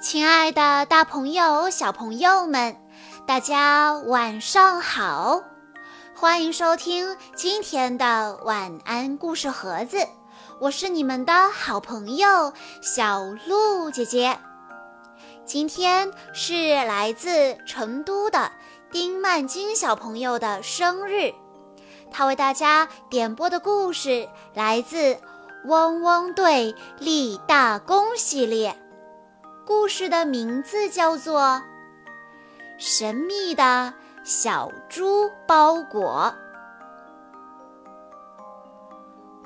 亲爱的，大朋友、小朋友们，大家晚上好！欢迎收听今天的晚安故事盒子，我是你们的好朋友小鹿姐姐。今天是来自成都的丁曼金小朋友的生日，他为大家点播的故事来自《汪汪队立大功》系列。故事的名字叫做《神秘的小猪包裹》。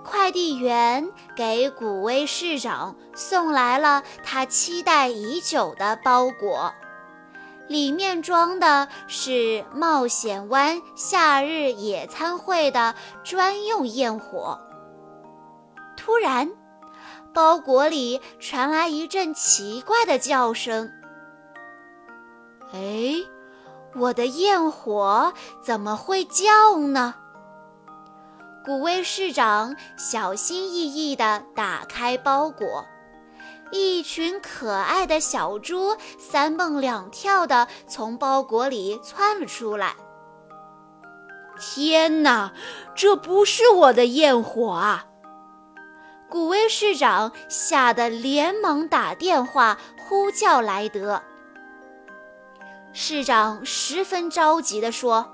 快递员给古威市长送来了他期待已久的包裹，里面装的是冒险湾夏日野餐会的专用焰火。突然，包裹里传来一阵奇怪的叫声。哎，我的焰火怎么会叫呢？古威市长小心翼翼地打开包裹，一群可爱的小猪三蹦两跳地从包裹里窜了出来。天哪，这不是我的焰火啊！古威市长吓得连忙打电话呼叫莱德。市长十分着急地说：“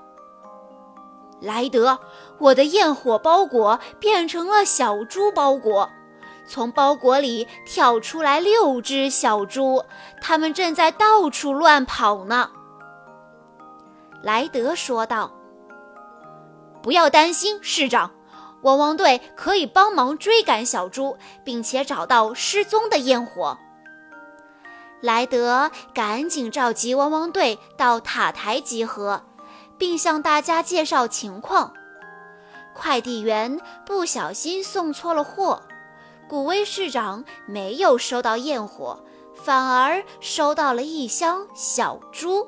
莱德，我的焰火包裹变成了小猪包裹，从包裹里跳出来六只小猪，它们正在到处乱跑呢。”莱德说道：“不要担心，市长。”汪汪队可以帮忙追赶小猪，并且找到失踪的焰火。莱德赶紧召集汪汪队到塔台集合，并向大家介绍情况。快递员不小心送错了货，古威市长没有收到焰火，反而收到了一箱小猪。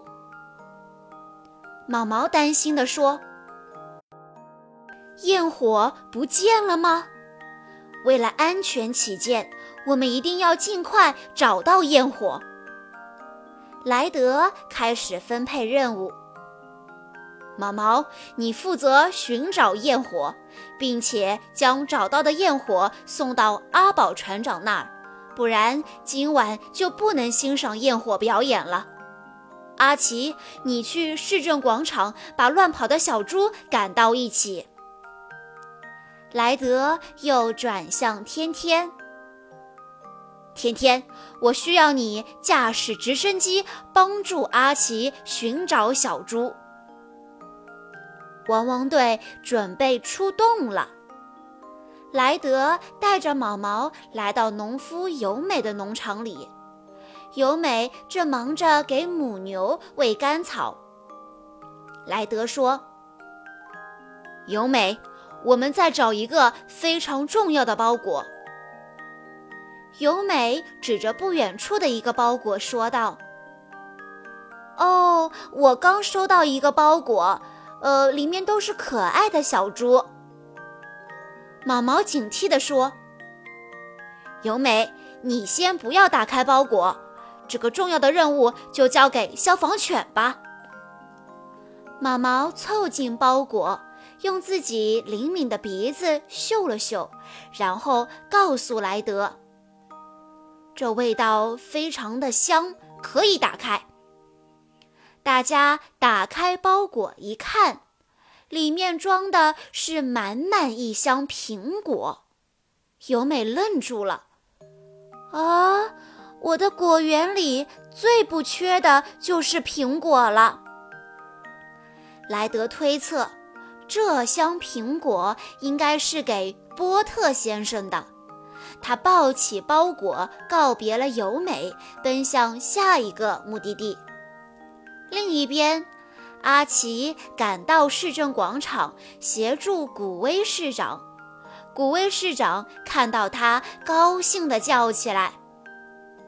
毛毛担心地说。焰火不见了吗？为了安全起见，我们一定要尽快找到焰火。莱德开始分配任务。毛毛，你负责寻找焰火，并且将找到的焰火送到阿宝船长那儿，不然今晚就不能欣赏焰火表演了。阿奇，你去市政广场把乱跑的小猪赶到一起。莱德又转向天天。天天，我需要你驾驶直升机帮助阿奇寻找小猪。汪汪队准备出动了。莱德带着毛毛来到农夫尤美的农场里，尤美正忙着给母牛喂干草。莱德说：“尤美。”我们再找一个非常重要的包裹。由美指着不远处的一个包裹说道：“哦，我刚收到一个包裹，呃，里面都是可爱的小猪。”毛毛警惕地说：“由美，你先不要打开包裹，这个重要的任务就交给消防犬吧。”毛毛凑近包裹。用自己灵敏的鼻子嗅了嗅，然后告诉莱德：“这味道非常的香，可以打开。”大家打开包裹一看，里面装的是满满一箱苹果。尤美愣住了：“啊，我的果园里最不缺的就是苹果了。”莱德推测。这箱苹果应该是给波特先生的。他抱起包裹，告别了尤美，奔向下一个目的地。另一边，阿奇赶到市政广场，协助古威市长。古威市长看到他，高兴地叫起来：“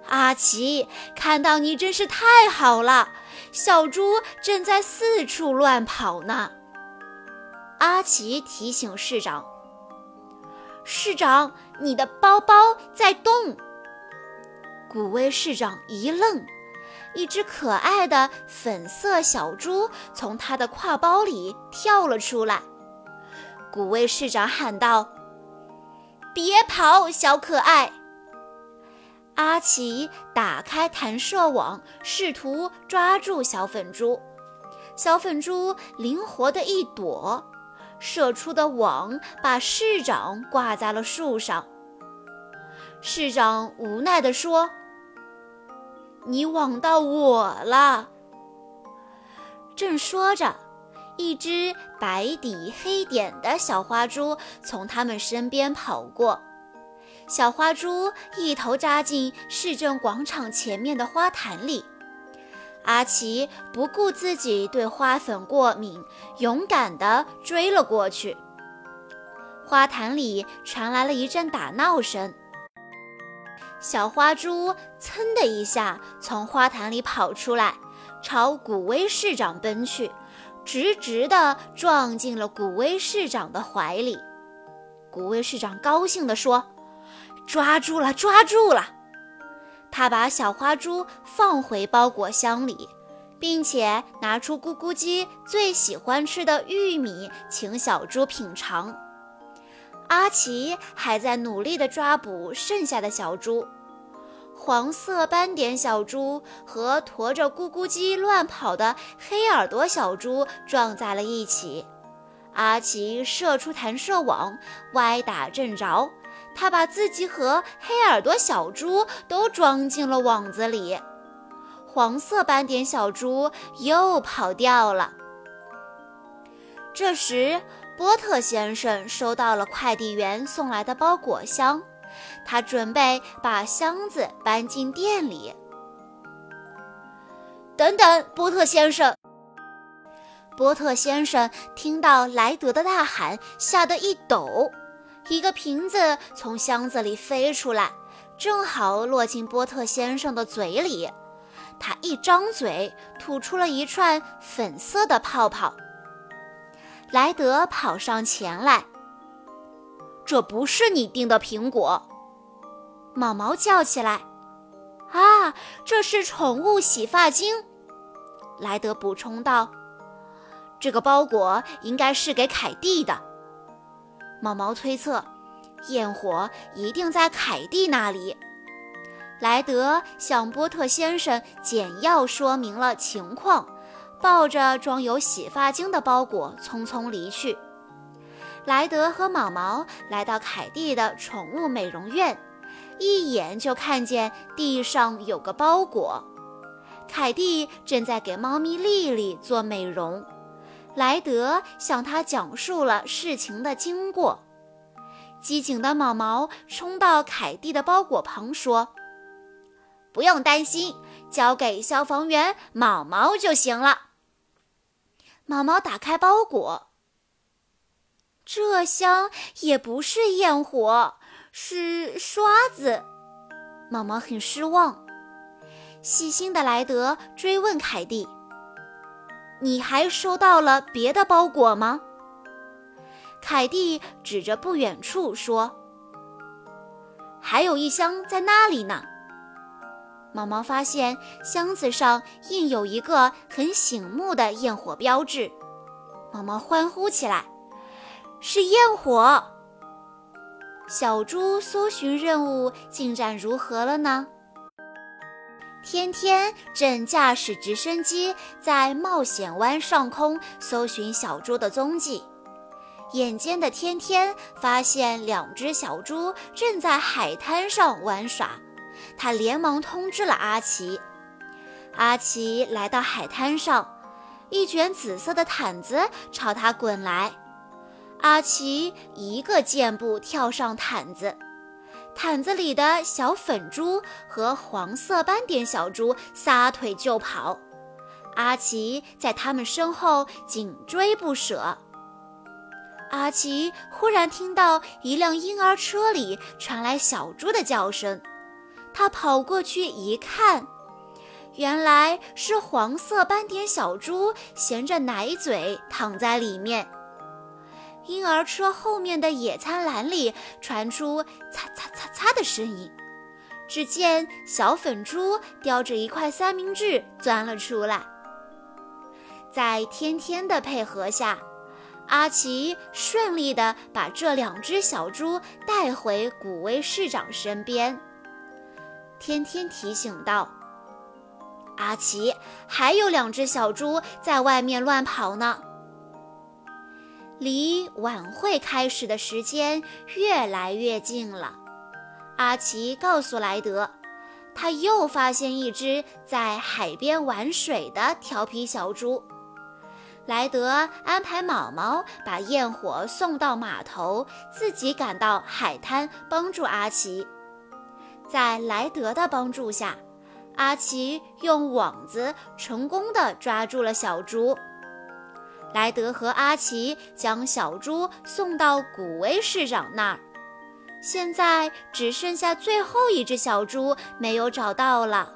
阿奇，看到你真是太好了！小猪正在四处乱跑呢。”阿奇提醒市长：“市长，你的包包在动。”古威市长一愣，一只可爱的粉色小猪从他的挎包里跳了出来。古威市长喊道：“别跑，小可爱！”阿奇打开弹射网，试图抓住小粉猪。小粉猪灵活地一躲，射出的网把市长挂在了树上。市长无奈地说：“你网到我了。”正说着，一只白底黑点的小花猪从他们身边跑过。小花猪一头扎进市政广场前面的花坛里，阿奇不顾自己对花粉过敏，勇敢地追了过去。花坛里传来了一阵打闹声，小花猪噌的一下从花坛里跑出来，朝古威市长奔去，直直地撞进了古威市长的怀里。古威市长高兴地说。抓住了，抓住了！他把小花猪放回包裹箱里，并且拿出咕咕鸡最喜欢吃的玉米，请小猪品尝。阿奇还在努力地抓捕剩下的小猪。黄色斑点小猪和驮着咕咕鸡乱跑的黑耳朵小猪撞在了一起。阿奇射出弹射网，歪打正着。他把自己和黑耳朵小猪都装进了网子里，黄色斑点小猪又跑掉了。这时，波特先生收到了快递员送来的包裹箱，他准备把箱子搬进店里。等等，波特先生！波特先生听到莱德的大喊，吓得一抖。一个瓶子从箱子里飞出来，正好落进波特先生的嘴里。他一张嘴，吐出了一串粉色的泡泡。莱德跑上前来：“这不是你订的苹果！”毛毛叫起来：“啊，这是宠物洗发精！”莱德补充道：“这个包裹应该是给凯蒂的。”毛毛推测，焰火一定在凯蒂那里。莱德向波特先生简要说明了情况，抱着装有洗发精的包裹匆匆离去。莱德和毛毛来到凯蒂的宠物美容院，一眼就看见地上有个包裹。凯蒂正在给猫咪丽丽做美容。莱德向他讲述了事情的经过。机警的毛毛冲到凯蒂的包裹旁说：“不用担心，交给消防员毛毛就行了。”毛毛打开包裹，这箱也不是焰火，是刷子。毛毛很失望。细心的莱德追问凯蒂。你还收到了别的包裹吗？凯蒂指着不远处说：“还有一箱在那里呢。”毛毛发现箱子上印有一个很醒目的焰火标志，毛毛欢呼起来：“是焰火！”小猪搜寻任务进展如何了呢？天天正驾驶直升机在冒险湾上空搜寻小猪的踪迹。眼尖的天天发现两只小猪正在海滩上玩耍，他连忙通知了阿奇。阿奇来到海滩上，一卷紫色的毯子朝他滚来。阿奇一个箭步跳上毯子。毯子里的小粉猪和黄色斑点小猪撒腿就跑，阿奇在他们身后紧追不舍。阿奇忽然听到一辆婴儿车里传来小猪的叫声，他跑过去一看，原来是黄色斑点小猪衔着奶嘴躺在里面。婴儿车后面的野餐篮里传出“擦擦擦擦”的声音，只见小粉猪叼着一块三明治钻了出来。在天天的配合下，阿奇顺利地把这两只小猪带回古威市长身边。天天提醒道：“阿奇，还有两只小猪在外面乱跑呢。”离晚会开始的时间越来越近了。阿奇告诉莱德，他又发现一只在海边玩水的调皮小猪。莱德安排毛毛把焰火送到码头，自己赶到海滩帮助阿奇。在莱德的帮助下，阿奇用网子成功地抓住了小猪。莱德和阿奇将小猪送到古威市长那儿。现在只剩下最后一只小猪没有找到了，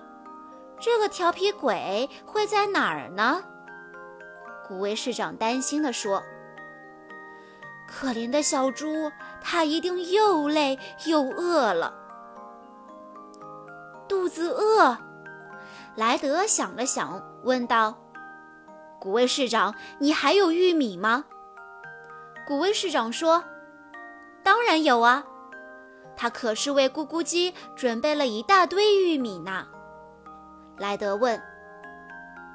这个调皮鬼会在哪儿呢？古威市长担心地说：“可怜的小猪，它一定又累又饿了，肚子饿。”莱德想了想，问道：“古威市长，你还有玉米吗？”古威市长说：“当然有啊。”他可是为咕咕鸡准备了一大堆玉米呢。莱德问：“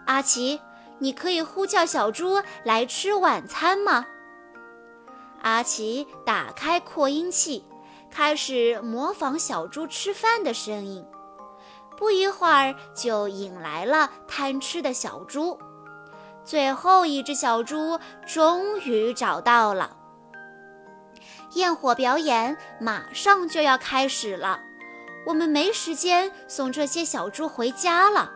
阿奇，你可以呼叫小猪来吃晚餐吗？”阿奇打开扩音器，开始模仿小猪吃饭的声音。不一会儿，就引来了贪吃的小猪。最后一只小猪终于找到了。焰火表演马上就要开始了，我们没时间送这些小猪回家了。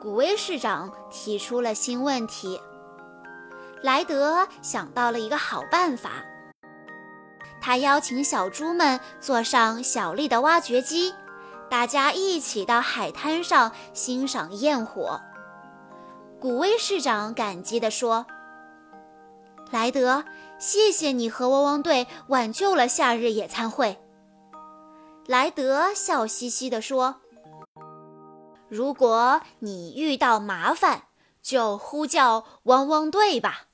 古威市长提出了新问题。莱德想到了一个好办法，他邀请小猪们坐上小丽的挖掘机，大家一起到海滩上欣赏焰火。古威市长感激地说：“莱德。”谢谢你和汪汪队挽救了夏日野餐会。莱德笑嘻嘻地说：“如果你遇到麻烦，就呼叫汪汪队吧。”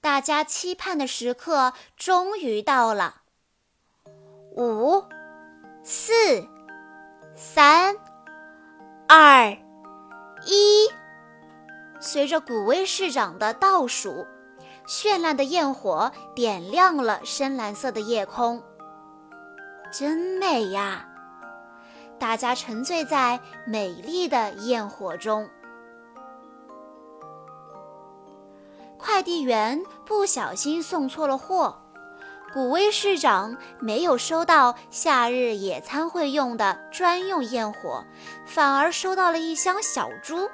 大家期盼的时刻终于到了。五、四、三、二、一，随着古威市长的倒数。绚烂的焰火点亮了深蓝色的夜空，真美呀！大家沉醉在美丽的焰火中。快递员不小心送错了货，古威市长没有收到夏日野餐会用的专用焰火，反而收到了一箱小猪。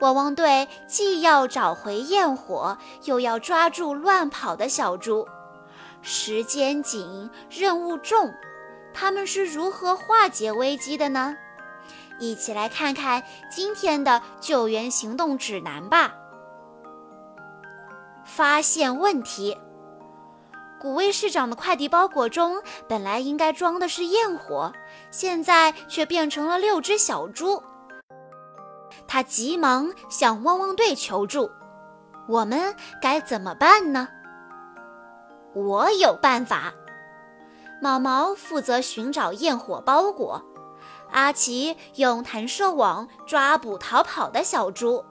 汪汪队既要找回焰火，又要抓住乱跑的小猪，时间紧，任务重，他们是如何化解危机的呢？一起来看看今天的救援行动指南吧。发现问题：古威市长的快递包裹中本来应该装的是焰火，现在却变成了六只小猪。他急忙向汪汪队求助，我们该怎么办呢？我有办法。毛毛负责寻找焰火包裹，阿奇用弹射网抓捕逃跑的小猪，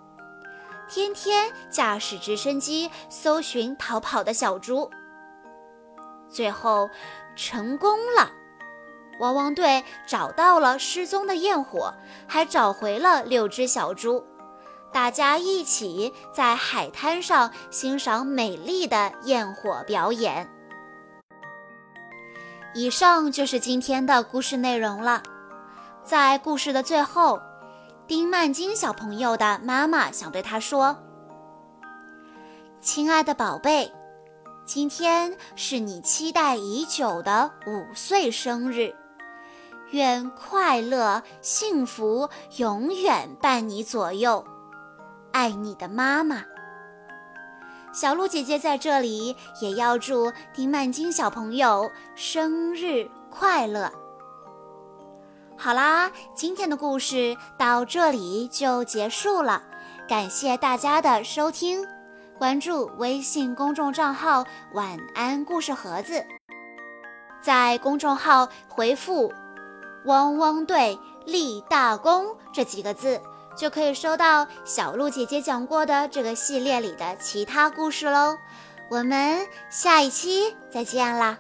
天天驾驶直升机搜寻逃跑的小猪。最后，成功了。汪汪队找到了失踪的焰火，还找回了六只小猪。大家一起在海滩上欣赏美丽的焰火表演。以上就是今天的故事内容了。在故事的最后，丁曼金小朋友的妈妈想对他说：“亲爱的宝贝，今天是你期待已久的五岁生日。”愿快乐、幸福永远伴你左右，爱你的妈妈。小鹿姐姐在这里也要祝丁曼金小朋友生日快乐。好啦，今天的故事到这里就结束了，感谢大家的收听。关注微信公众账号“晚安故事盒子”，在公众号回复“汪汪队立大功”这几个字，就可以收到小鹿姐姐讲过的这个系列里的其他故事喽。我们下一期再见啦！